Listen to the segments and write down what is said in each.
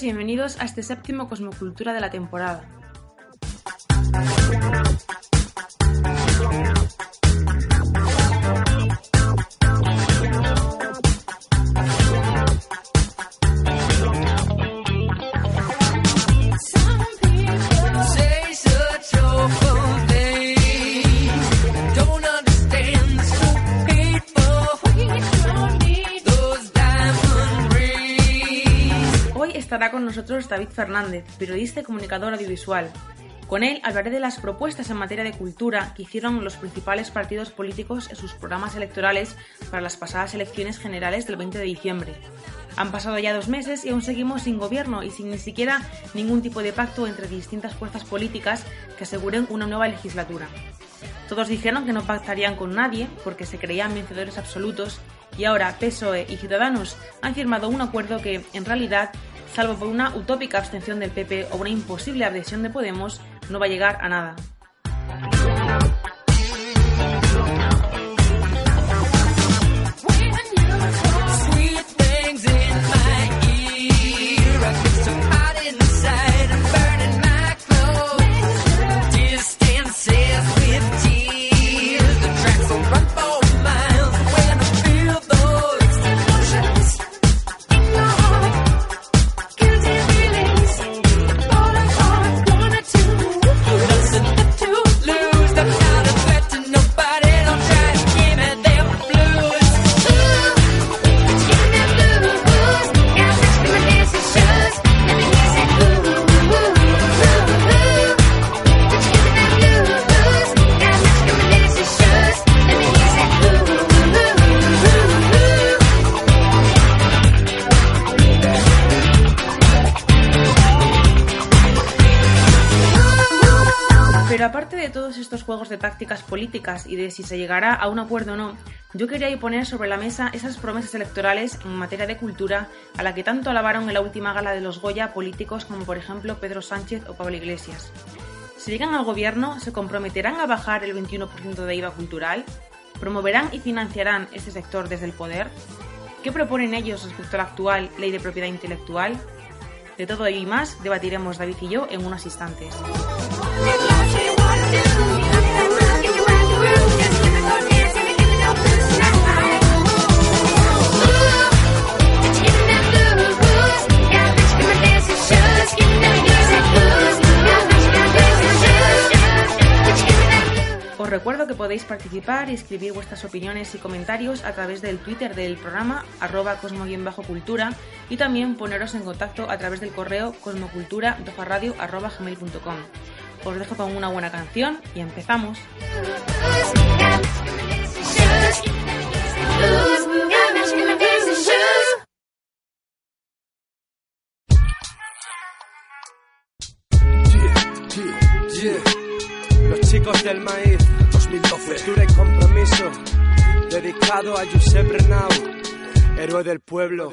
bienvenidos a este séptimo Cosmocultura de la temporada. Con nosotros David Fernández, periodista y comunicador audiovisual. Con él hablaré de las propuestas en materia de cultura que hicieron los principales partidos políticos en sus programas electorales para las pasadas elecciones generales del 20 de diciembre. Han pasado ya dos meses y aún seguimos sin gobierno y sin ni siquiera ningún tipo de pacto entre distintas fuerzas políticas que aseguren una nueva legislatura. Todos dijeron que no pactarían con nadie porque se creían vencedores absolutos y ahora PSOE y Ciudadanos han firmado un acuerdo que, en realidad, salvo por una utópica abstención del PP o una imposible adhesión de Podemos, no va a llegar a nada. Políticas y de si se llegará a un acuerdo o no, yo quería poner sobre la mesa esas promesas electorales en materia de cultura a la que tanto alabaron en la última gala de los Goya políticos como por ejemplo Pedro Sánchez o Pablo Iglesias. Si llegan al gobierno, ¿se comprometerán a bajar el 21% de IVA cultural? ¿Promoverán y financiarán este sector desde el poder? ¿Qué proponen ellos respecto a la actual ley de propiedad intelectual? De todo ello y más debatiremos David y yo en unos instantes. Os recuerdo que podéis participar y escribir vuestras opiniones y comentarios a través del Twitter del programa arroba cosmo-cultura y también poneros en contacto a través del correo cosmocultura.gmail.com Os dejo con una buena canción y empezamos. Chicos del maíz 2012 Postura y compromiso Dedicado a Josep Renau Héroe del pueblo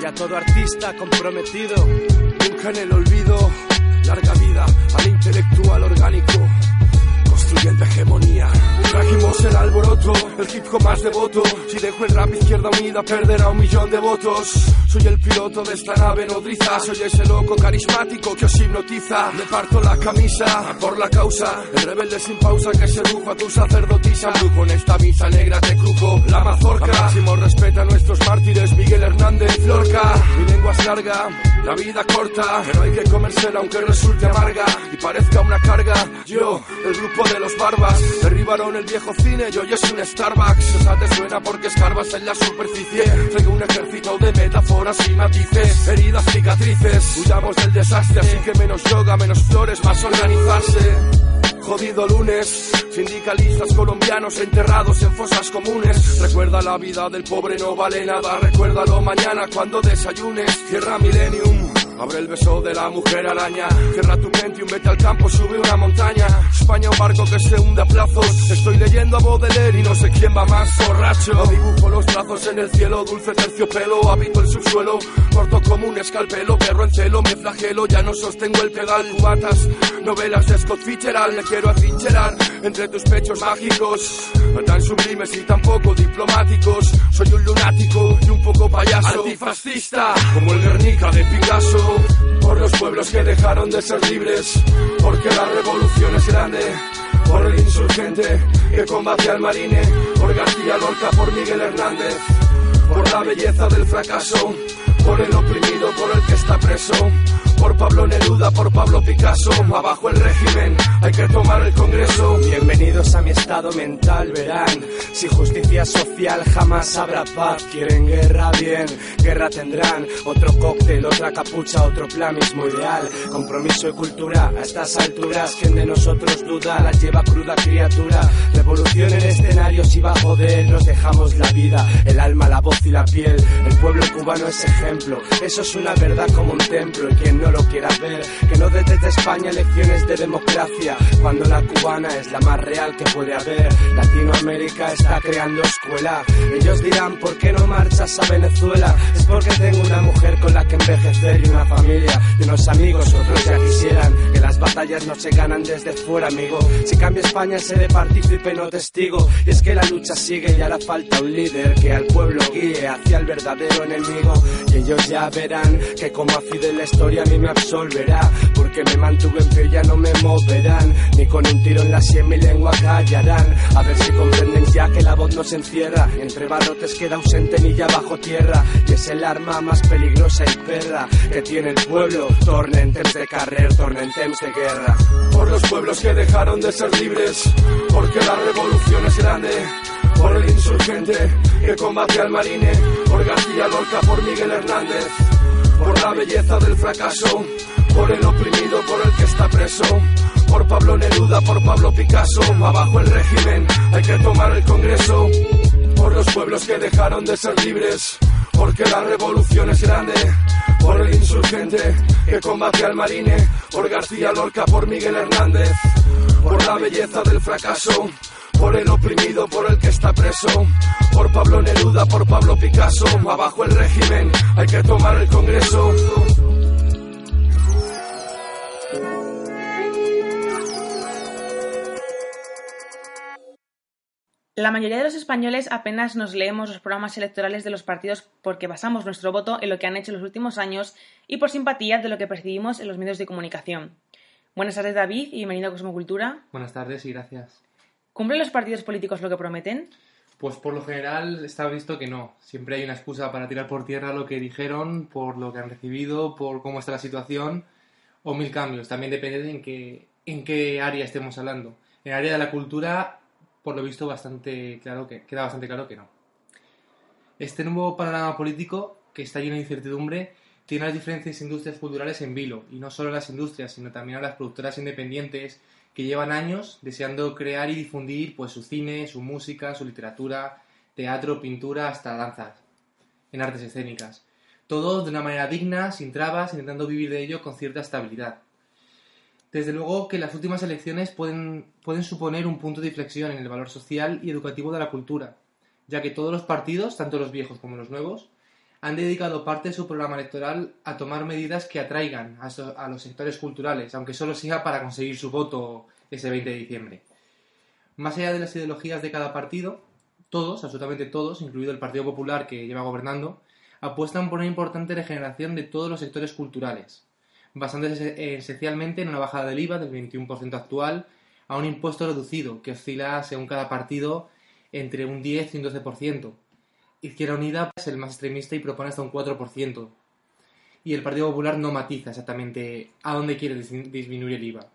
Y a todo artista comprometido Nunca en el olvido Larga vida al intelectual orgánico Construyendo hegemonía. Trajimos el alboroto El hip hop más devoto Si dejo el rap izquierda unida Perderá un millón de votos Soy el piloto de esta nave nodriza. Soy ese loco carismático que os hipnotiza. Le parto la camisa por la causa. El rebelde sin pausa que sedujo a tu sacerdotisa Brujo en esta misa negra te crujo la mazorca. Máximo respeta a nuestros mártires Miguel Hernández Florca Mi lengua es larga, la vida corta Pero hay que comérsela aunque resulte amarga Y parezca una carga. Yo, el grupo de los barbas Derribaron el viejo cine y hoy es un Starbucks. Esa te suena porque escarbas en la superficie. Traigo un ejército de metáforas y matices Heridas, cicatrices Huyamos del desastre así que menos yoga, menos flores Más organizarse Jodido lunes, sindicalistas colombianos enterrados en fosas comunes. Recuerda la vida del pobre no vale nada, recuérdalo mañana cuando desayunes. Tierra Millennium, Abre el beso de la mujer araña. Cierra tu Pentium, vete al campo, sube una montaña. España, un barco que se hunde a plazos. Estoy leyendo a Baudelaire y no sé quién va más borracho. Dibujo los brazos en el cielo, dulce terciopelo. Habito el subsuelo, corto como un escalpelo. Perro en celo, me flagelo, ya no sostengo el pedal. Cubatas, novelas de Scott Fitzgerald. Le quiero atrincherar entre tus pechos mágicos. No tan sublimes y tampoco diplomáticos. Soy un lunático y un poco payaso. Antifascista, como el Guernica de Picasso. Por los pueblos que dejaron de ser libres. Porque la revolución es grande. Por el insurgente que combate al marine. Por García Lorca, por Miguel Hernández. Por la belleza del fracaso. Por el oprimido, por el que está preso. Por Pablo Neruda, por Pablo Picasso. Abajo el régimen, hay que tomar el Congreso. Bienvenidos a mi estado mental, verán. Si justicia social jamás habrá paz. Quieren guerra, bien, guerra tendrán. Otro cóctel, otra capucha, otro plan, mismo ideal. Compromiso y cultura, a estas alturas, quien de nosotros duda, la lleva cruda criatura. Revolución en escenarios y bajo de él nos dejamos la vida, el alma, la voz y la piel. El pueblo cubano es ejemplo, eso es una verdad como un templo. Quien no lo quiera ver, que no desde España lecciones de democracia, cuando la cubana es la más real que puede haber. Latinoamérica está creando escuela. Ellos dirán, ¿por qué no marchas a Venezuela? Es porque tengo una mujer con la que envejecer y una familia y unos amigos, otros ya quisieran que las batallas no se ganan desde fuera, amigo. Si cambia España seré partícipe, no testigo. Y es que la lucha sigue y hará falta un líder que al pueblo guíe hacia el verdadero enemigo. Y ellos ya verán que como a Fidel la historia a mí me absolverá. Porque me mantuve en pie, ya no me moverán. Ni con un tiro en la sien mi lengua callarán. A ver si comprenden ya que la voz no se encierra. Entre barrotes queda ausente ya bajo tierra. Y es el arma más peligrosa y perra que tiene el pueblo. Tornen temps de carrer, tornen temps de guerra. Por los pueblos que dejaron de ser libres. Porque la revolución es grande. Por el insurgente que combate al marine. Por García Lorca, por Miguel Hernández. Por la belleza del fracaso. Por el oprimido, por el que está preso. Por Pablo Neruda, por Pablo Picasso. Abajo el régimen, hay que tomar el Congreso. Por los pueblos que dejaron de ser libres. Porque la revolución es grande. Por el insurgente que combate al marine. Por García Lorca, por Miguel Hernández. Por la belleza del fracaso. Por el oprimido, por el que está preso. Por Pablo Neruda, por Pablo Picasso. Abajo el régimen, hay que tomar el Congreso. La mayoría de los españoles apenas nos leemos los programas electorales de los partidos porque basamos nuestro voto en lo que han hecho en los últimos años y por simpatía de lo que percibimos en los medios de comunicación. Buenas tardes, David, y bienvenido a Cosmocultura. Buenas tardes y gracias. ¿Cumplen los partidos políticos lo que prometen? Pues por lo general está visto que no. Siempre hay una excusa para tirar por tierra lo que dijeron, por lo que han recibido, por cómo está la situación o mil cambios. También depende de en qué, en qué área estemos hablando. En el área de la cultura, por lo visto, bastante claro que, queda bastante claro que no. Este nuevo panorama político, que está lleno de incertidumbre, tiene las diferentes industrias culturales en vilo. Y no solo las industrias, sino también a las productoras independientes que llevan años deseando crear y difundir pues su cine, su música, su literatura, teatro, pintura, hasta danzas, en artes escénicas. Todo de una manera digna, sin trabas, intentando vivir de ello con cierta estabilidad. Desde luego que las últimas elecciones pueden, pueden suponer un punto de inflexión en el valor social y educativo de la cultura, ya que todos los partidos, tanto los viejos como los nuevos, han dedicado parte de su programa electoral a tomar medidas que atraigan a, los sectores culturales, aunque solo sea para conseguir su voto ese 20 de diciembre. Más allá de las ideologías de cada partido, todos, absolutamente todos, incluido el Partido Popular que lleva gobernando, apuestan por una importante regeneración de todos los sectores culturales, basándose esencialmente en una bajada del IVA del 21% actual a un impuesto reducido que oscila según cada partido entre un 10 y un 12%. Izquierda Unida es el más extremista y propone hasta un 4%. Y el Partido Popular no matiza exactamente a dónde quiere dis- disminuir el IVA.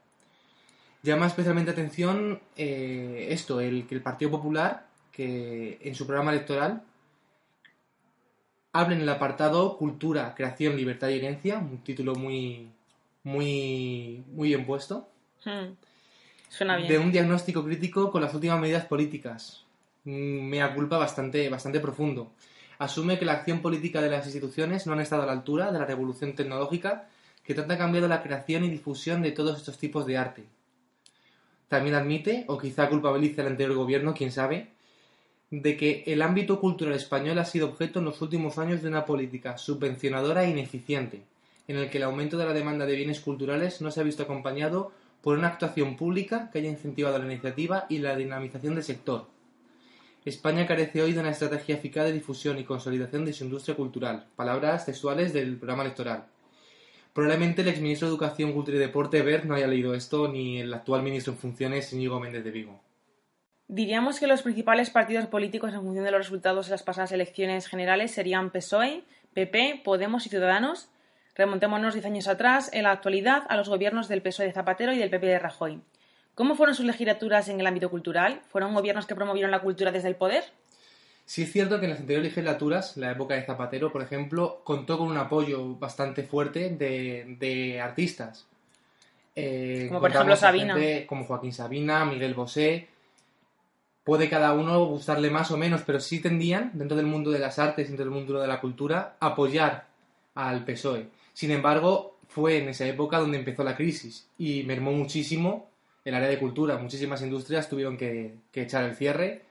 Llama especialmente atención eh, esto, el que el Partido Popular, que en su programa electoral, habla en el apartado Cultura, Creación, Libertad y Herencia, un título muy, muy, muy bien puesto, Hmm. Suena bien. de un diagnóstico crítico con las últimas medidas políticas. Mea culpa bastante, bastante profundo. asume que la acción política de las instituciones no han estado a la altura de la revolución tecnológica que tanto ha cambiado la creación y difusión de todos estos tipos de arte. También admite, o quizá culpabilice al anterior gobierno, quién sabe, de que el ámbito cultural español ha sido objeto en los últimos años de una política subvencionadora e ineficiente, en el que el aumento de la demanda de bienes culturales no se ha visto acompañado por una actuación pública que haya incentivado la iniciativa y la dinamización del sector. España carece hoy de una estrategia eficaz de difusión y consolidación de su industria cultural. Palabras textuales del programa electoral. Probablemente el exministro de Educación, Cultura y Deporte, Bert, no haya leído esto, ni el actual ministro en funciones, Íñigo Méndez de Vigo. Diríamos que los principales partidos políticos en función de los resultados de las pasadas elecciones generales serían PSOE, PP, Podemos y Ciudadanos. Remontémonos 10 años atrás, en la actualidad, a los gobiernos del PSOE de Zapatero y del PP de Rajoy. ¿Cómo fueron sus legislaturas en el ámbito cultural? ¿Fueron gobiernos que promovieron la cultura desde el poder? Sí es cierto que en las anteriores legislaturas, la época de Zapatero, por ejemplo, contó con un apoyo bastante fuerte de, de artistas. Eh, Como por ejemplo Sabina. gente como Joaquín Sabina, Miguel Bosé. Puede cada uno gustarle más o menos, pero sí tendían, dentro del mundo de las artes, dentro del mundo de la cultura, apoyar al PSOE. Sin embargo, fue en esa época donde empezó la crisis y mermó muchísimo el área de cultura. Muchísimas industrias tuvieron que, que echar el cierre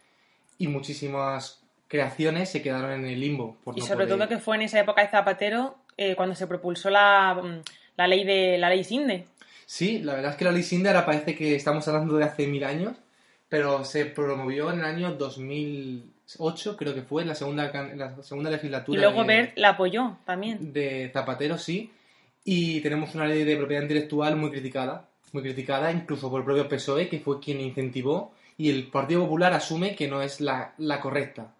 y muchísimas creaciones se quedaron en el limbo. Por Y no sobre poder- todo que fue en esa época de Zapatero eh, cuando se propulsó la, mm, la ley de la ley Sinde. Sí, la verdad es que la ley Sinde ahora parece que estamos hablando de hace mil años, pero se promovió en el año 2008, creo que fue, en la segunda, en la segunda Y legislatura luego de, Bert la apoyó también. de Zapatero, sí, y tenemos una ley de propiedad intelectual muy criticada, muy criticada incluso por el propio PSOE, que fue quien incentivó, y el Partido Popular asume que no es la, la correcta.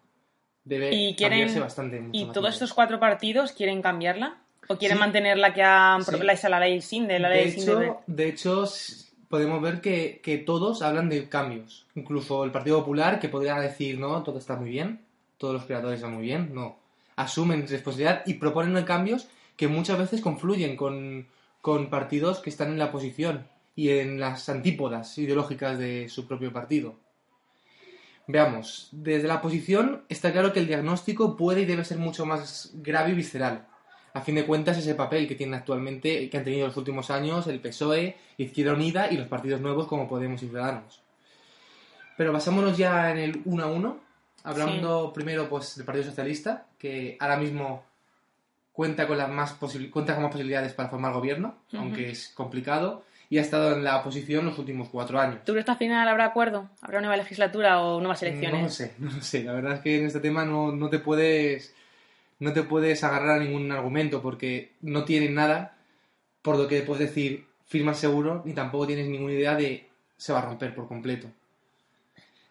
Debe Y quieren cambiarse bastante. mucho y todos estos cuatro partidos quieren cambiarla o quieren Sí. mantener la que ha Sí. la, esa, la ley Sinde, la de ley Bert. hecho, de hecho, s- podemos ver que, que todos hablan de cambios. Incluso el Partido Popular, que podría decir, no, todo está muy bien, todos los creadores están muy bien, no. Asumen responsabilidad y proponen cambios que muchas veces confluyen con, con partidos que están en la oposición y en las antípodas ideológicas de su propio partido. Veamos, desde la oposición está claro que el diagnóstico puede y debe ser mucho más grave y visceral. A fin de cuentas, ese papel que tienen actualmente, que han tenido en los últimos años el PSOE, Izquierda Unida y los partidos nuevos como Podemos y Ciudadanos. Pero basámonos ya en el uno a uno, hablando primero pues del Partido Socialista, que ahora mismo cuenta con las más cuenta con más posibilidades para formar gobierno, aunque es complicado, y ha estado en la oposición los últimos cuatro años. ¿Tú crees que al final habrá acuerdo? ¿Habrá nueva legislatura o nuevas elecciones? No lo sé, no lo sé. La verdad es que en este tema no, no te puedes no te puedes agarrar a ningún argumento porque no tienen nada por lo que puedes decir firma seguro ni tampoco tienes ninguna idea de se va a romper por completo.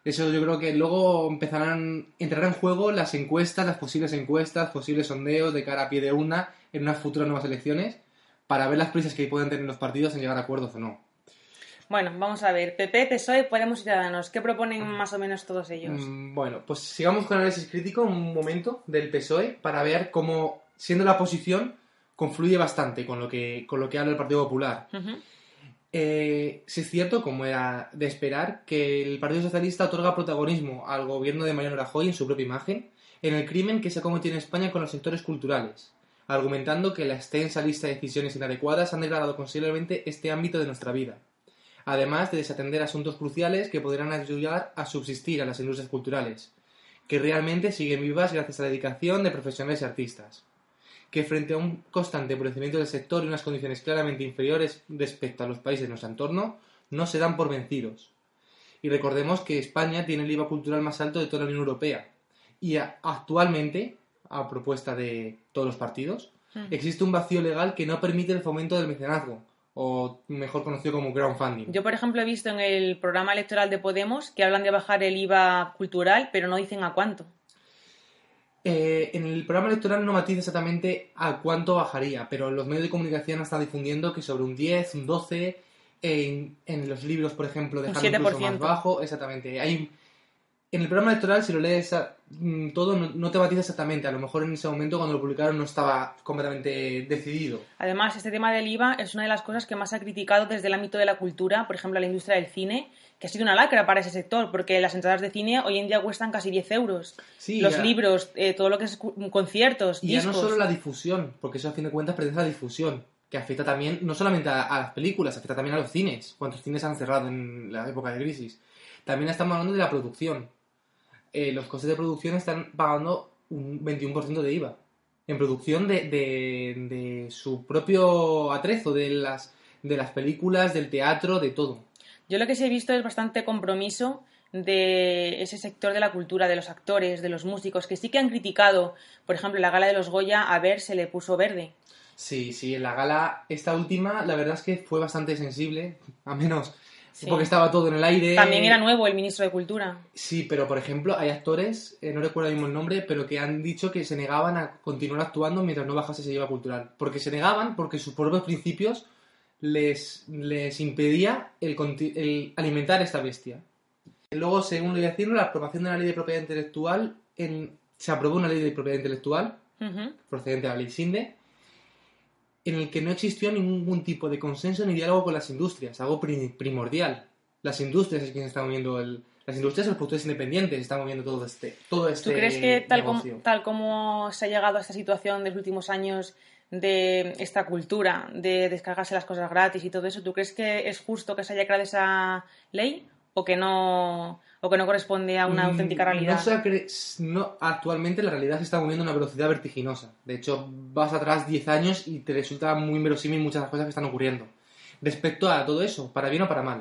Eso yo creo que luego empezarán, entrarán en juego las encuestas, las posibles encuestas, posibles sondeos de cara a pie de una en unas futuras nuevas elecciones para ver las prisas que pueden tener los partidos en llegar a acuerdos o no. Bueno, vamos a ver. PP, PSOE, Podemos y Ciudadanos. ¿Qué proponen más o menos todos ellos? Mm, Bueno, pues sigamos con análisis crítico un momento del PSOE para ver cómo, siendo la oposición, confluye bastante con lo que, con lo que habla el Partido Popular. Eh, sí es cierto, como era de esperar, que el Partido Socialista otorga protagonismo al gobierno de Mariano Rajoy en su propia imagen en el crimen que se ha cometido en España con los sectores culturales, argumentando que la extensa lista de decisiones inadecuadas han degradado considerablemente este ámbito de nuestra vida, además de desatender asuntos cruciales que podrán ayudar a subsistir a las industrias culturales, que realmente siguen vivas gracias a la dedicación de profesionales y artistas que frente a un constante empobrecimiento del sector y unas condiciones claramente inferiores respecto a los países de nuestro entorno, no se dan por vencidos. Y recordemos que España tiene el IVA cultural más alto de toda la Unión Europea. Y actualmente, a propuesta de todos los partidos, Mm. existe un vacío legal que no permite el fomento del mecenazgo, o mejor conocido como crowdfunding. Yo, por ejemplo, he visto en el programa electoral de Podemos que hablan de bajar el IVA cultural, pero no dicen a cuánto. Eh, en el programa electoral no matiza exactamente a cuánto bajaría, pero los medios de comunicación están difundiendo que sobre un 10, un 12, en, en los libros, por ejemplo, Un dejarlo incluso más 7%. bajo, exactamente. Hay, En el programa electoral, si lo lees a- mm, todo, no, no te matiza exactamente. A lo mejor en ese momento, cuando lo publicaron, no estaba completamente decidido. Además, este tema del IVA es una de las cosas que más ha criticado desde el ámbito de la cultura, por ejemplo, la industria del cine, que ha sido una lacra para ese sector, porque las entradas de cine hoy en día cuestan casi 10 euros. Sí, Los ya- libros, eh, todo lo que es conciertos, Y ya discos. no solo la difusión, porque eso a fin de cuentas pertenece a la difusión, que afecta también no solamente a, a las películas, afecta también a los cines. ¿Cuántos cines han cerrado en la época de crisis? También estamos hablando de la producción. Eh, los costes de producción están pagando un 21% de IVA. En producción de, de- de su propio atrezo, de las, de las películas, del teatro, de todo. Yo lo que sí he visto es bastante compromiso de ese sector de la cultura, de los actores, de los músicos, que sí que han criticado, por ejemplo, la gala de los Goya, a ver, se le puso verde. Sí, sí, en la gala, esta última, la verdad es que fue bastante sensible, a menos Sí. porque estaba todo en el aire. También era nuevo el ministro de Cultura. Sí, pero por ejemplo, hay actores, eh, no recuerdo mismo el nombre, pero que han dicho que se negaban a continuar actuando mientras no bajase ese IVA cultural. Porque se negaban porque sus propios principios les, les impedía el, el alimentar esta bestia. Luego, según lo diciendo, la aprobación de la ley de propiedad intelectual, en- se aprobó una ley de propiedad intelectual Ujú. procedente de la ley SINDE, en el que no existió ningún tipo de consenso ni diálogo con las industrias, algo pri- primordial. Las industrias es quien está moviendo el... Las industrias los productores independientes están moviendo todo este, todo este ¿Tú crees que tal como, tal como se ha llegado a esta situación de los últimos años de esta cultura, de descargarse las cosas gratis y todo eso, ¿tú crees que es justo que se haya creado esa ley o que no, o que no corresponde a una Mm, auténtica realidad? No se ha cre- no, actualmente la realidad se está moviendo a una velocidad vertiginosa. De hecho, vas atrás 10 años y te resulta muy inverosímil muchas de las cosas que están ocurriendo. Respecto a todo eso, para bien o para mal.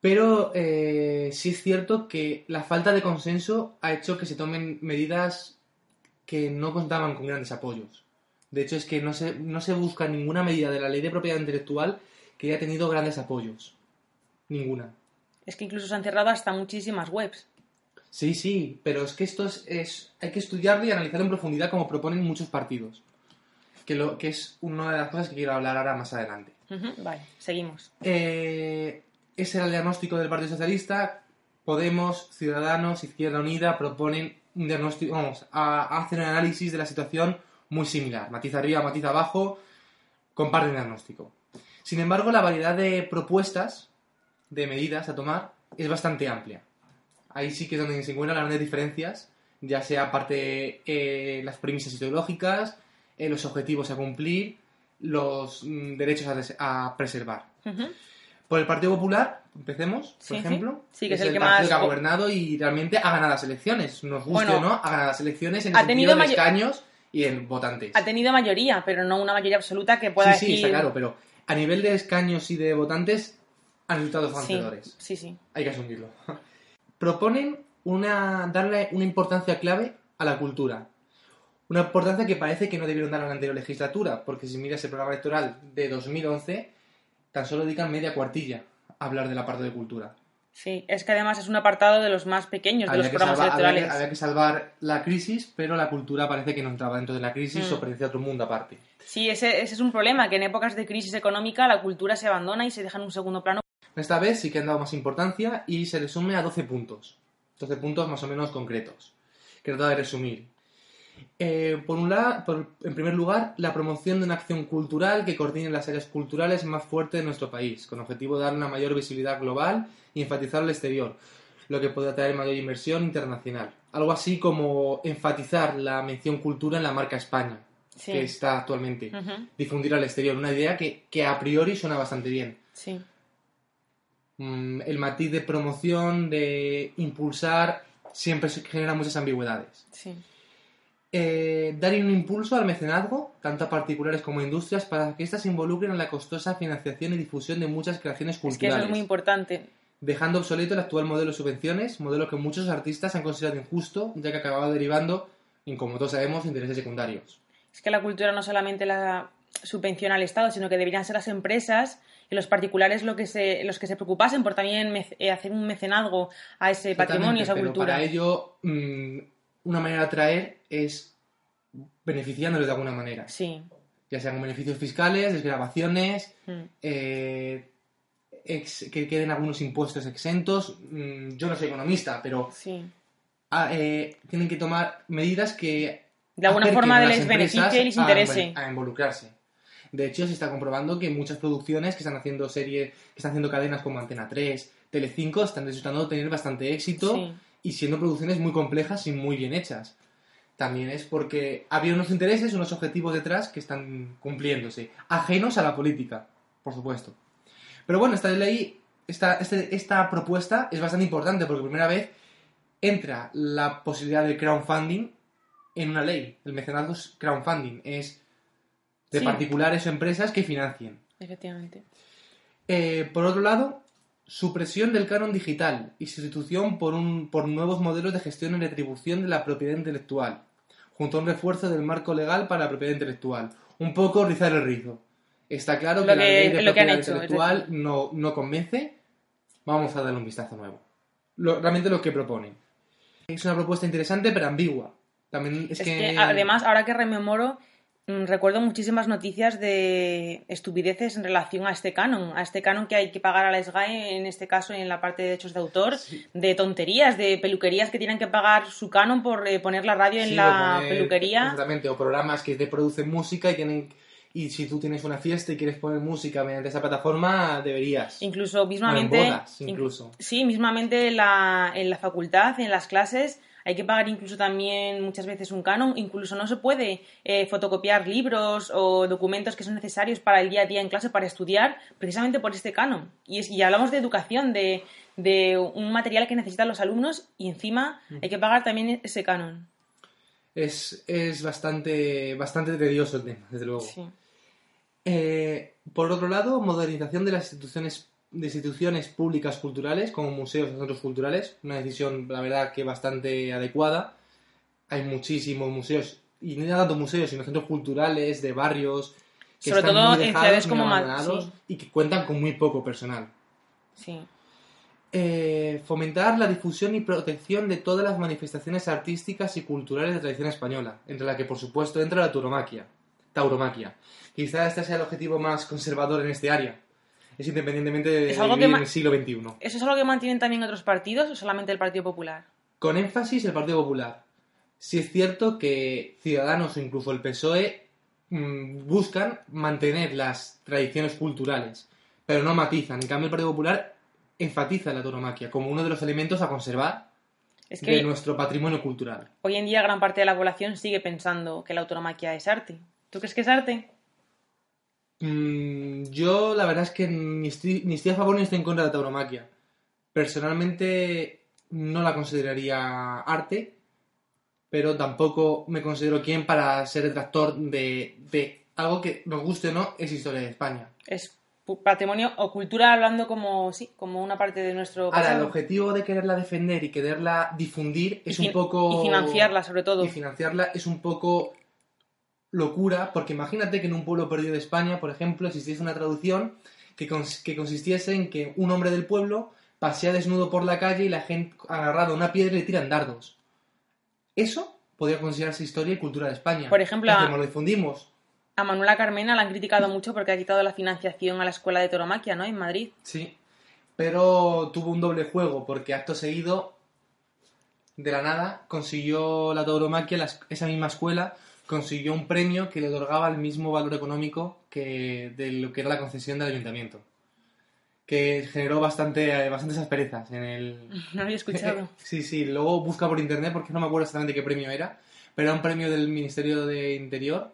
Pero eh, sí es cierto que la falta de consenso ha hecho que se tomen medidas que no contaban con grandes apoyos. De hecho, es que no se, no se busca ninguna medida de la ley de propiedad intelectual que haya tenido grandes apoyos. Ninguna. Es que incluso se han cerrado hasta muchísimas webs. Sí, sí, pero es que esto es, es- hay que estudiarlo y analizarlo en profundidad como proponen muchos partidos. Que, lo, que es una de las cosas que quiero hablar ahora más adelante. Vale, seguimos. Eh, ese era el diagnóstico del Partido Socialista. Podemos, Ciudadanos, Izquierda Unida proponen un diagnóstico, vamos, a, hacen un análisis de la situación muy similar. Matiz arriba, matiz abajo, comparten el diagnóstico. Sin embargo, la variedad de propuestas, de medidas a tomar, es bastante amplia. Ahí sí que es donde se encuentran las grandes diferencias, ya sea parte eh, las premisas ideológicas, eh, los objetivos a cumplir, los mm, derechos a, a preservar. Ujú. Por el Partido Popular, empecemos, por Sí, sí. ejemplo. Sí, que es el que partido más- que ha gobernado y realmente ha ganado las elecciones. Nos guste Bueno, o no, ha ganado las elecciones en ha el tenido sentido de escaños y en votantes. Ha tenido mayoría, pero no una mayoría absoluta que pueda sí, sí, decir... está claro, pero a nivel de escaños y de votantes han resultado sí, vencedores. sí, sí. Hay que asumirlo. Proponen una, darle una importancia clave a la cultura. Una importancia que parece que no debieron dar en la anterior legislatura, porque si miras el programa electoral de 2011, tan solo dedican media cuartilla a hablar de la parte de cultura. Sí, es que además es un apartado de los más pequeños de los programas había, electorales. que, había que salvar la crisis, pero la cultura parece que no entraba dentro de la crisis Mm. o parecía otro mundo aparte. Sí, ese, ese es un problema, que en épocas de crisis económica la cultura se abandona y se deja en un segundo plano. Esta vez sí que han dado más importancia y se resume a 12 puntos. 12 puntos más o menos concretos, que he tratado de resumir. Eh, por un lado, por- en primer lugar, la promoción de una acción cultural que coordine las áreas culturales más fuertes de nuestro país, con objetivo de dar una mayor visibilidad global y enfatizar el exterior, lo que podrá traer mayor inversión internacional. Algo así como enfatizar la mención cultura en la marca España, Sí. que está actualmente. Ujú, Difundir al exterior, una idea que, que a priori suena bastante bien. Sí. Mm, el matiz de promoción, de impulsar, siempre genera muchas ambigüedades. Sí. Eh, dar un impulso al mecenazgo, tanto a particulares como a industrias, para que éstas se involucren en la costosa financiación y difusión de muchas creaciones Es que eso culturales, es muy importante. dejando obsoleto el actual modelo de subvenciones, modelo que muchos artistas han considerado injusto, ya que acababa derivando en, como todos sabemos, intereses secundarios. Es que la cultura no solamente la subvenciona al Estado, sino que deberían ser las empresas los particulares lo que se, los que se preocupasen por también mec- eh, hacer un mecenazgo a ese patrimonio, a esa cultura. Para ello, mm, una manera de atraer es beneficiándoles de alguna manera. Sí. ya sean beneficios fiscales, desgrabaciones, Mm. eh, ex- que queden algunos impuestos exentos. Mm, Yo no soy economista, pero Sí. ah, eh, tienen que tomar medidas que De alguna forma de les beneficie y les interese. A, involucrarse. De hecho, se está comprobando que muchas producciones que están haciendo series, que están haciendo cadenas como Antena 3, Telecinco, están resultando tener bastante éxito Sí. y siendo producciones muy complejas y muy bien hechas. También es porque había unos intereses, unos objetivos detrás que están cumpliéndose, ajenos a la política, por supuesto. Pero bueno, esta ley, esta, este- esta propuesta es bastante importante porque por primera vez entra la posibilidad de crowdfunding en una ley. El mecenazgo es crowdfunding, es de Sí. particulares o empresas que financien. Efectivamente. Eh, por otro lado, supresión del canon digital y sustitución por, un, por nuevos modelos de gestión y retribución de la propiedad intelectual, junto a un refuerzo del marco legal para la propiedad intelectual. Un poco rizar el rizo. Está claro Lo que, la que- ley de que propiedad hecho, intelectual no, no convence. Vamos a darle un vistazo nuevo. Lo- realmente lo que proponen. Es una propuesta interesante pero ambigua. También es, Es que, además, ahora que rememoro, recuerdo muchísimas noticias de estupideces en relación a este canon, a este canon que hay que pagar a la SGAE, en este caso en la parte de derechos de autor, Sí. de tonterías, de peluquerías que tienen que pagar su canon por eh, poner la radio en la poner- peluquería. Exactamente, o programas que te producen música y tienen y si tú tienes una fiesta y quieres poner música mediante esa plataforma, deberías. Incluso mismamente. bodas, in- incluso. sí, mismamente en la, en la facultad, en las clases, hay que pagar incluso también muchas veces un canon. Incluso no se puede eh, fotocopiar libros o documentos que son necesarios para el día a día en clase para estudiar, precisamente por este canon. Y, es, y hablamos de educación, de, de un material que necesitan los alumnos y encima Mm. hay que pagar también ese canon. Es, es bastante, bastante tedioso el tema, desde luego. Sí. Eh, por otro lado, modernización de las instituciones, de instituciones públicas culturales, como museos y centros culturales. Una decisión, la verdad, que bastante adecuada. Hay muchísimos museos, y no tanto museos, sino centros culturales de barrios. Que Sobre están todo muy en dejados, ciudades muy como abandonados, sí. y que cuentan con muy poco personal. Sí. Eh, fomentar la difusión y protección de todas las manifestaciones artísticas y culturales de tradición española, entre la que por supuesto entra la tauromaquia. Tauromaquia. Quizá este sea el objetivo más conservador en este área. Es independientemente de Es algo vivir que en el siglo XXI. ¿Eso es algo que mantienen también otros partidos o solamente el Partido Popular? Con énfasis el Partido Popular. Si es cierto que Ciudadanos o incluso el PSOE mm, buscan mantener las tradiciones culturales, pero no matizan. En cambio, el Partido Popular enfatiza la tauromaquia como uno de los elementos a conservar Es de que nuestro patrimonio cultural. hoy en día gran parte de la población sigue pensando que la autonomaquia es arte. ¿Tú crees que es arte? Mm, yo la verdad es que ni estoy, ni estoy a favor ni estoy en contra de la tauromaquia. Personalmente no la consideraría arte, pero tampoco me considero quien para ser detractor de, de algo que nos guste o no es historia de España. Es patrimonio o cultura hablando como, sí, como una parte de nuestro Ahora, el objetivo de quererla defender y quererla difundir es Y un poco... y financiarla, sobre todo. Y financiarla es un poco locura, porque imagínate que en un pueblo perdido de España, por ejemplo, existiese una traducción que, cons- que consistiese en que un hombre del pueblo pasea desnudo por la calle y la gente agarrado a una piedra le tiran dardos. Eso podría considerarse historia y cultura de España. Por ejemplo, a- lo difundimos, A Manuela Carmena la han criticado mucho porque ha quitado la financiación a la escuela de tauromaquia, ¿no? En Madrid. sí. Pero tuvo un doble juego, porque acto seguido, de la nada, consiguió la tauromaquia, la es- esa misma escuela, consiguió un premio que le otorgaba el mismo valor económico que de lo que era la concesión del ayuntamiento. Que generó bastante, bastantes asperezas en el... No había escuchado. Sí, sí, luego busca por internet porque no me acuerdo exactamente qué premio era, pero era un premio del Ministerio de Interior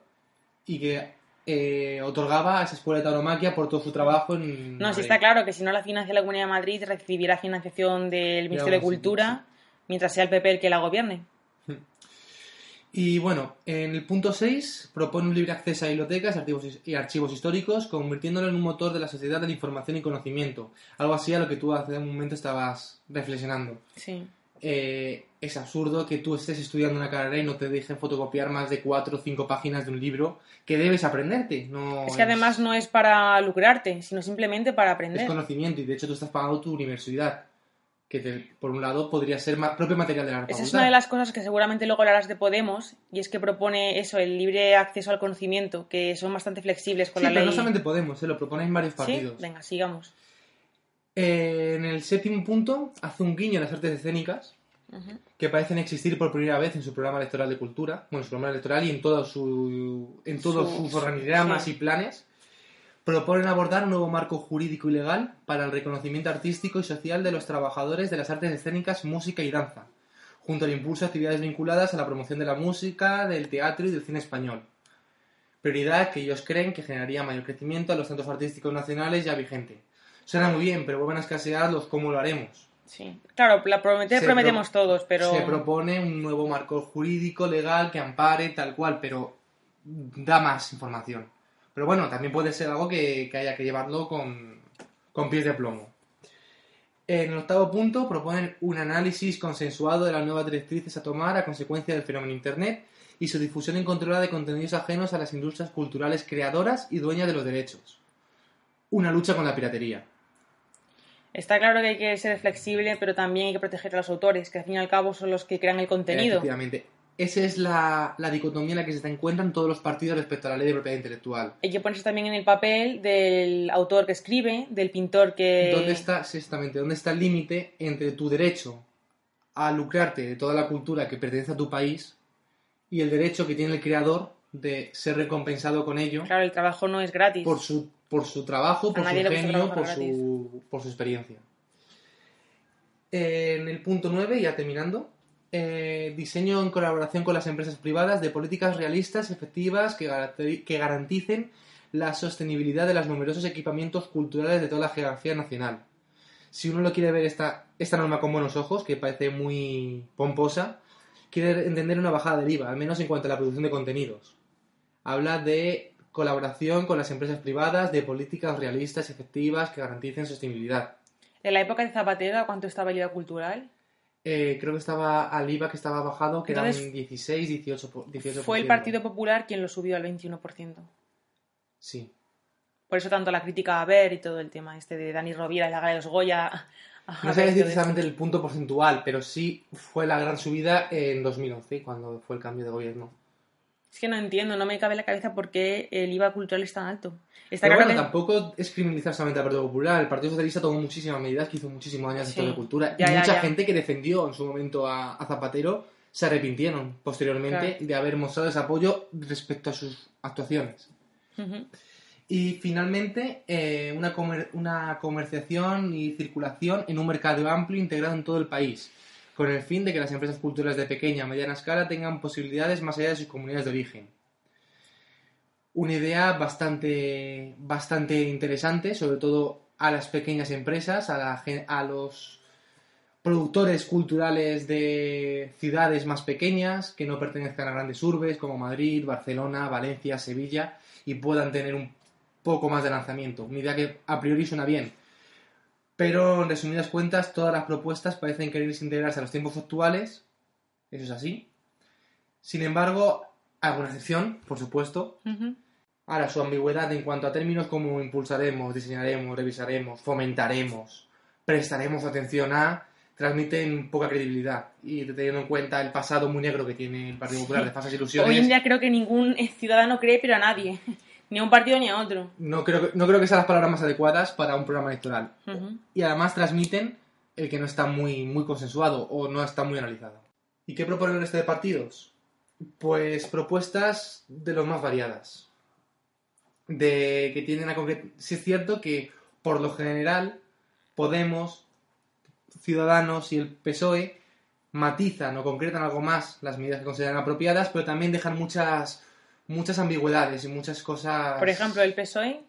y que eh, otorgaba a esa escuela de tauromaquia por todo su trabajo en... No, sí está claro que si no la financia la Comunidad de Madrid, recibirá financiación del Ministerio de algún sitio, Cultura, mientras sea el PP el que la gobierne. Y bueno, en el punto 6 propone un libre acceso a bibliotecas archivos y archivos históricos, convirtiéndolo en un motor de la sociedad de la información y conocimiento. Algo así a lo que tú hace un momento estabas reflexionando. Sí. Eh, es absurdo que tú estés estudiando una carrera y no te dejen fotocopiar más de 4 o 5 páginas de un libro que debes aprenderte. No Es que además no es para lucrarte, sino simplemente para es aprender. conocimiento y de hecho tú estás pagando tu universidad. Que te- por un lado podría ser ma- propio material de la Esa es una de las cosas que seguramente luego hablarás de Podemos, y es que propone eso, el libre acceso al conocimiento, que son bastante flexibles con Sí, la pero ley. no solamente Podemos, se lo proponen varios ¿Sí? partidos. Venga, sigamos. Eh, en el séptimo punto hace un guiño a las artes escénicas, que parecen existir por primera vez en su programa electoral de cultura, bueno, su programa electoral y en, todo su, en todos Su- sus su- organigramas sí. y planes. Proponen abordar un nuevo marco jurídico y legal para el reconocimiento artístico y social de los trabajadores de las artes escénicas, música y danza, junto al impulso de actividades vinculadas a la promoción de la música, del teatro y del cine español. Prioridad que ellos creen que generaría mayor crecimiento a los centros artísticos nacionales ya vigente. Suena muy bien, pero vuelven a escasear los cómo lo haremos. Sí. Claro, la prometer prometemos pro- todos, pero... Se propone un nuevo marco jurídico legal que ampare tal cual, pero da más información. Pero bueno, también puede ser algo que, que haya que llevarlo con, con pies de plomo. En el octavo punto proponen un análisis consensuado de las nuevas directrices a tomar a consecuencia del fenómeno Internet y su difusión incontrolada de contenidos ajenos a las industrias culturales creadoras y dueñas de los derechos. Una lucha con la piratería. Está claro que hay que ser flexible, pero también hay que proteger a los autores, que al fin y al cabo son los que crean el contenido. Efectivamente. Esa es la, la dicotomía en la que se encuentran todos los partidos respecto a la ley de propiedad intelectual. Hay que ponerse también en el papel del autor que escribe, del pintor que... ¿Dónde está, exactamente, dónde está el límite entre tu derecho a lucrarte de toda la cultura que pertenece a tu país y el derecho que tiene el creador de ser recompensado con ello Claro, el trabajo no es gratis. por su, por su trabajo, por su genio, por su, por su experiencia. En el punto 9, ya terminando, eh, diseño en colaboración con las empresas privadas de políticas realistas, efectivas, que, garanticen la sostenibilidad de los numerosos equipamientos culturales de toda la geografía nacional. Si uno lo quiere ver esta, esta norma con buenos ojos, que parece muy pomposa, quiere entender una bajada del IVA, al menos en cuanto a la producción de contenidos. Habla de colaboración con las empresas privadas, de políticas realistas, efectivas, que garanticen sostenibilidad. En la época de Zapatero, ¿a ¿cuánto estaba el IVA cultural? Eh, creo que estaba al IVA que estaba bajado, que Entonces, eran 16, 18, po- 18%. Fue el Partido Popular quien lo subió al 21%. Sí. Por eso tanto la crítica a ver y todo el tema este de Dani Rovira y la gala de los Goya. No sé decir esto. el punto porcentual, pero sí fue la gran subida en 2011, cuando fue el cambio de gobierno. Es que no entiendo, no me cabe en la cabeza por qué el IVA cultural es tan alto. Está Pero claro bueno, que- tampoco es criminalizar solamente al Partido Popular. El Partido Socialista tomó muchísimas medidas que hizo muchísimos años Sí. sector de cultura. Ya, y ya, mucha ya. gente que defendió en su momento a, a Zapatero se arrepintieron posteriormente Claro. de haber mostrado ese apoyo respecto a sus actuaciones. Y finalmente, eh, una, comer- una comerciación y circulación en un mercado amplio integrado en todo el país, con el fin de que las empresas culturales de pequeña a mediana escala tengan posibilidades más allá de sus comunidades de origen. Una idea bastante, bastante interesante, sobre todo a las pequeñas empresas, a, la a los productores culturales de ciudades más pequeñas que no pertenezcan a grandes urbes como Madrid, Barcelona, Valencia, Sevilla y puedan tener un poco más de lanzamiento. Una idea que a priori suena bien. Pero en resumidas cuentas, todas las propuestas parecen querer integrarse a los tiempos actuales. Eso es así. Sin embargo, alguna excepción, por supuesto. Ujú. Ahora, su ambigüedad en cuanto a términos como impulsaremos, diseñaremos, revisaremos, fomentaremos, prestaremos atención a, transmiten poca credibilidad. Y teniendo en cuenta el pasado muy negro que tiene el Partido Popular de falsas ilusiones, Hoy en día creo que ningún ciudadano cree, pero a nadie. Ni a un partido ni a otro. no, creo que, no creo que sean las palabras más adecuadas para un programa electoral. Y además transmiten el que no está muy, muy consensuado o no está muy analizado. ¿Y qué proponen el resto de partidos? Pues propuestas de los más variadas. De que tienden a concretar. Sí es cierto que, por lo general, Podemos, Ciudadanos y el PSOE matizan o concretan algo más las medidas que consideran apropiadas, pero también dejan muchas, muchas ambigüedades y muchas cosas. Por ejemplo, el PSOE,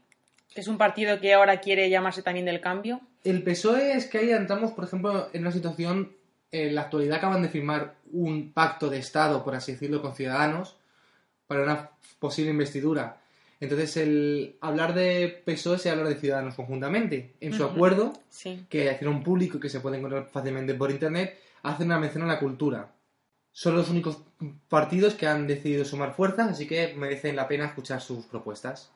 que es un partido que ahora quiere llamarse también del cambio. El PSOE es que ahí entramos, por ejemplo, en una situación. En la actualidad acaban de firmar un pacto de Estado, por así decirlo, con Ciudadanos para una posible investidura. Entonces, el hablar de PSOE es hablar de Ciudadanos conjuntamente. En su acuerdo, Sí. que hicieron público y que se puede encontrar fácilmente por internet, hacen una mención a la cultura. Son los únicos partidos que han decidido sumar fuerzas, así que merecen la pena escuchar sus propuestas.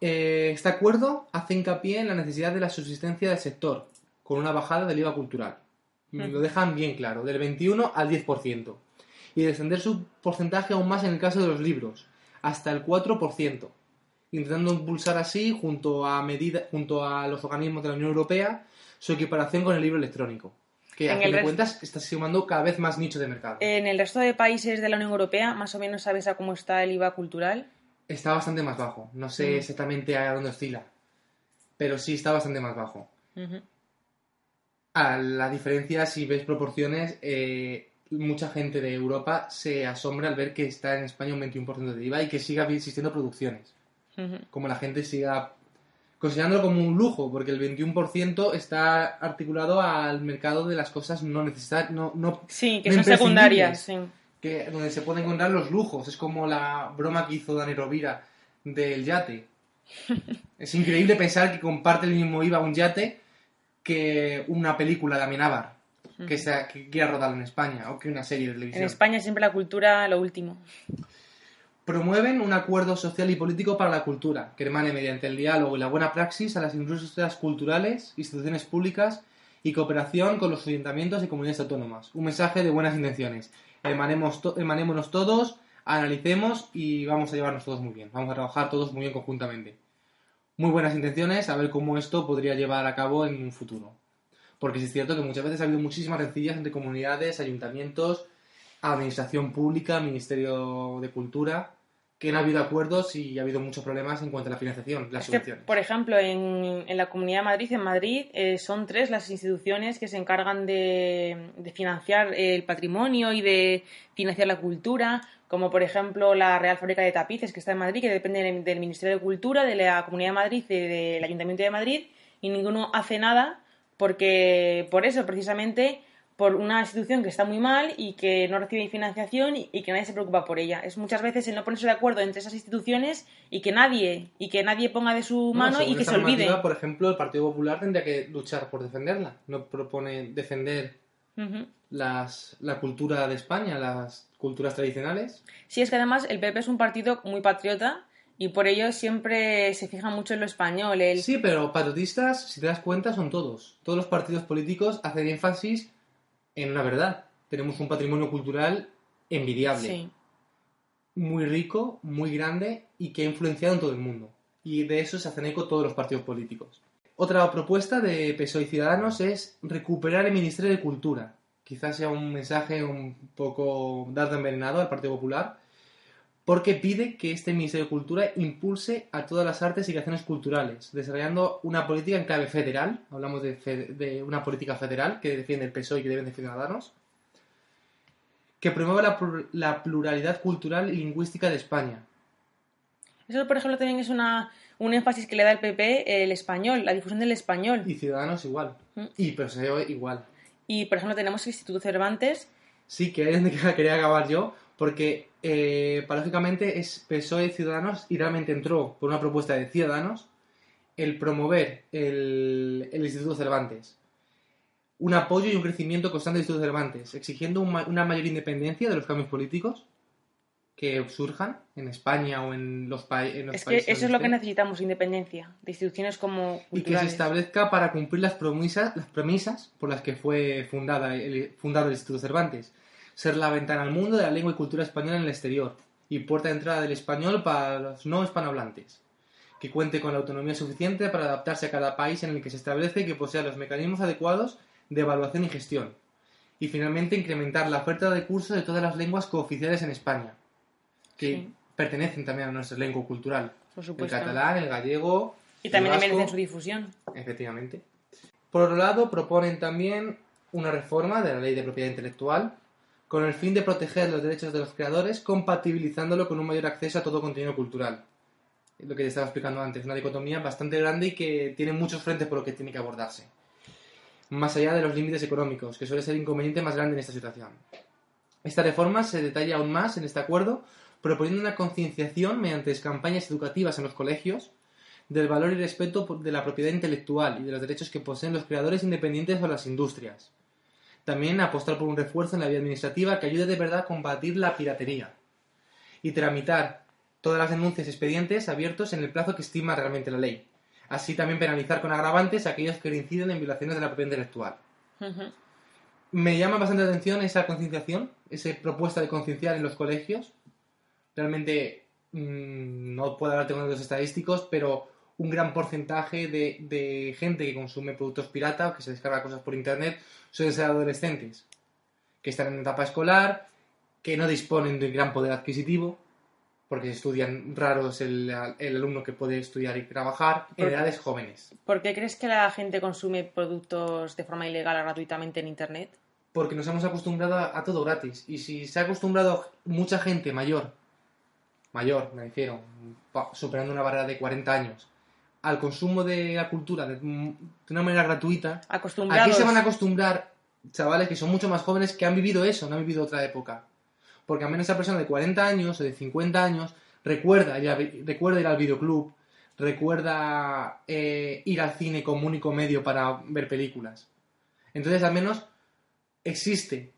Eh, este acuerdo hace hincapié en la necesidad de la subsistencia del sector, con una bajada del IVA cultural. Lo dejan bien claro, del 21 al 10%. Y descender su porcentaje aún más en el caso de los libros, hasta el 4%. intentando impulsar así, junto a, medida, junto a los organismos de la Unión Europea, su equiparación con el libro electrónico, que a En fin el de cuentas está sumando cada vez más nicho de mercado. En el resto de países de la Unión Europea, más o menos sabes a cómo está el IVA cultural. Está bastante más bajo, no sé exactamente a dónde oscila, pero sí está bastante más bajo. A la diferencia, si ves proporciones, eh, mucha gente de Europa se asombra al ver que está en España un 21% de IVA y que siga existiendo producciones. Como la gente siga considerándolo como un lujo, porque el 21% está articulado al mercado de las cosas no necesarias, no, no, Sí, que no son secundarias. Sí. que, donde se pueden encontrar los lujos. Es como la broma que hizo Dani Rovira del yate. es increíble pensar que comparte el mismo IVA un yate que una película de Amenábar que, sea, que quiera rodar en España o que una serie de En televisión. España siempre la cultura lo último. Promueven un acuerdo social y político para la cultura, que hermane mediante el diálogo y la buena praxis a las industrias culturales, instituciones públicas y cooperación con los ayuntamientos y comunidades autónomas. Un mensaje de buenas intenciones. Hermanemos to- hermanémonos todos, analicemos y vamos a llevarnos todos muy bien. Vamos a trabajar todos muy bien conjuntamente. Muy buenas intenciones, a ver cómo esto podría llevar a cabo en un futuro. Porque es cierto que muchas veces ha habido muchísimas rencillas entre comunidades, ayuntamientos, administración pública, Ministerio de Cultura, que no ha habido acuerdos y ha habido muchos problemas en cuanto a la financiación, las Es que, por ejemplo, en, en la Comunidad de Madrid, en Madrid, eh, son tres las instituciones que se encargan de, de financiar el patrimonio y de financiar la cultura, como por ejemplo la Real Fábrica de Tapices, que está en Madrid, que depende del, del Ministerio de Cultura, de la Comunidad de Madrid, y del Ayuntamiento de Madrid, y ninguno hace nada porque, por eso, precisamente, por una institución que está muy mal y que no recibe financiación y, y que nadie se preocupa por ella. Es muchas veces el no ponerse de acuerdo entre esas instituciones y que nadie y que nadie ponga de su No, mano y que se olvide. Por ejemplo, el Partido Popular tendría que luchar por defenderla. No propone defender las, la cultura de España, las culturas tradicionales. Sí, es que además el PP es un partido muy patriota y por ello siempre se fija mucho en lo español. El... Sí, pero patriotistas, si te das cuenta, son todos. Todos los partidos políticos hacen énfasis en una verdad. Tenemos un patrimonio cultural envidiable. Sí. muy rico, muy grande y que ha influenciado en todo el mundo. Y de eso se hacen eco todos los partidos políticos. Otra propuesta de PSOE y Ciudadanos es recuperar el Ministerio de Cultura. Quizás sea un mensaje un poco dardo envenenado al Partido Popular, porque pide que este Ministerio de Cultura impulse a todas las artes y creaciones culturales, desarrollando una política en clave federal, hablamos de, fe- de una política federal que defiende el PSOE y que deben Ciudadanos, que promueva la, plur- la pluralidad cultural y lingüística de España. Eso, por ejemplo, también es una, un énfasis que le da el PP el español, la difusión del español. Y Ciudadanos igual. Mm. Y PSOE igual. Y, por ejemplo, tenemos el Instituto Cervantes. Sí, que es donde quería acabar yo, porque eh, paradójicamente es PSOE Ciudadanos y realmente entró por una propuesta de Ciudadanos el promover el, el Instituto Cervantes. Un apoyo y un crecimiento constante del Instituto Cervantes, exigiendo un una mayor independencia de los cambios políticos que surjan en España o en los, pa- en los Es que países. eso es lo que necesitamos, independencia, de instituciones como y que se culturales. establezca para cumplir las premisas, las premisas por las que fue fundada el, fundado el Instituto Cervantes. Ser la ventana al mundo de la lengua y cultura española en el exterior y puerta de entrada del español para los no hispanohablantes. Que cuente con la autonomía suficiente para adaptarse a cada país en el que se establece y que posea los mecanismos adecuados de evaluación y gestión. Y finalmente incrementar la oferta de cursos de todas las lenguas cooficiales en España, que Sí. pertenecen también a nuestra lengua cultural. Por El supuesto. catalán, el gallego. Y también el vasco. merecen su difusión. Efectivamente. Por otro lado, proponen también una reforma de la ley de propiedad intelectual con el fin de proteger los derechos de los creadores, compatibilizándolo con un mayor acceso a todo contenido cultural. Lo que te estaba explicando antes, una dicotomía bastante grande y que tiene muchos frentes por los que tiene que abordarse. Más allá de los límites económicos, que suele ser el inconveniente más grande en esta situación. Esta reforma se detalla aún más en este acuerdo, proponiendo una concienciación mediante campañas educativas en los colegios del valor y respeto de la propiedad intelectual y de los derechos que poseen los creadores independientes o las industrias. También apostar por un refuerzo en la vía administrativa que ayude de verdad a combatir la piratería y tramitar todas las denuncias y expedientes abiertos en el plazo que estima realmente la ley. Así también penalizar con agravantes a aquellos que inciden en violaciones de la propiedad intelectual. Ujú. Me llama bastante la atención esa concienciación, esa propuesta de concienciar en los colegios. Realmente mm, no puedo hablar de datos estadísticos, pero un gran porcentaje de, de gente que consume productos pirata o que se descarga cosas por internet suelen ser adolescentes que están en etapa escolar, que no disponen de gran poder adquisitivo, porque estudian raros el, el alumno que puede estudiar y trabajar en edades jóvenes. ¿Por qué crees que la gente consume productos de forma ilegal o gratuitamente en Internet? Porque nos hemos acostumbrado a, a todo gratis. Y si se ha acostumbrado mucha gente mayor, mayor me refiero, superando una barrera de 40 años, al consumo de la cultura de, de una manera gratuita. Aquí se van a acostumbrar chavales que son mucho más jóvenes que han vivido eso, no han vivido otra época. Porque al menos esa persona de 40 años o de 50 años recuerda recuerda ir al videoclub, recuerda eh, ir al cine como único medio para ver películas. Entonces al menos existe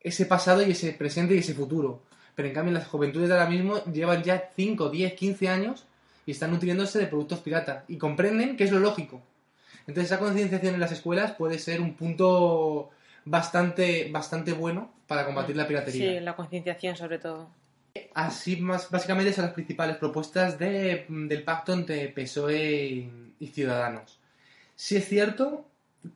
ese pasado y ese presente y ese futuro. Pero en cambio las juventudes de ahora mismo llevan ya 5, 10, 15 años y están nutriéndose de productos pirata y comprenden que es lo lógico. Entonces esa concienciación en las escuelas puede ser un punto bastante, bastante bueno para combatir la Sí, piratería. la concienciación sobre todo. Así más básicamente son las principales propuestas de- del pacto entre PSOE y, y Ciudadanos. Sí es cierto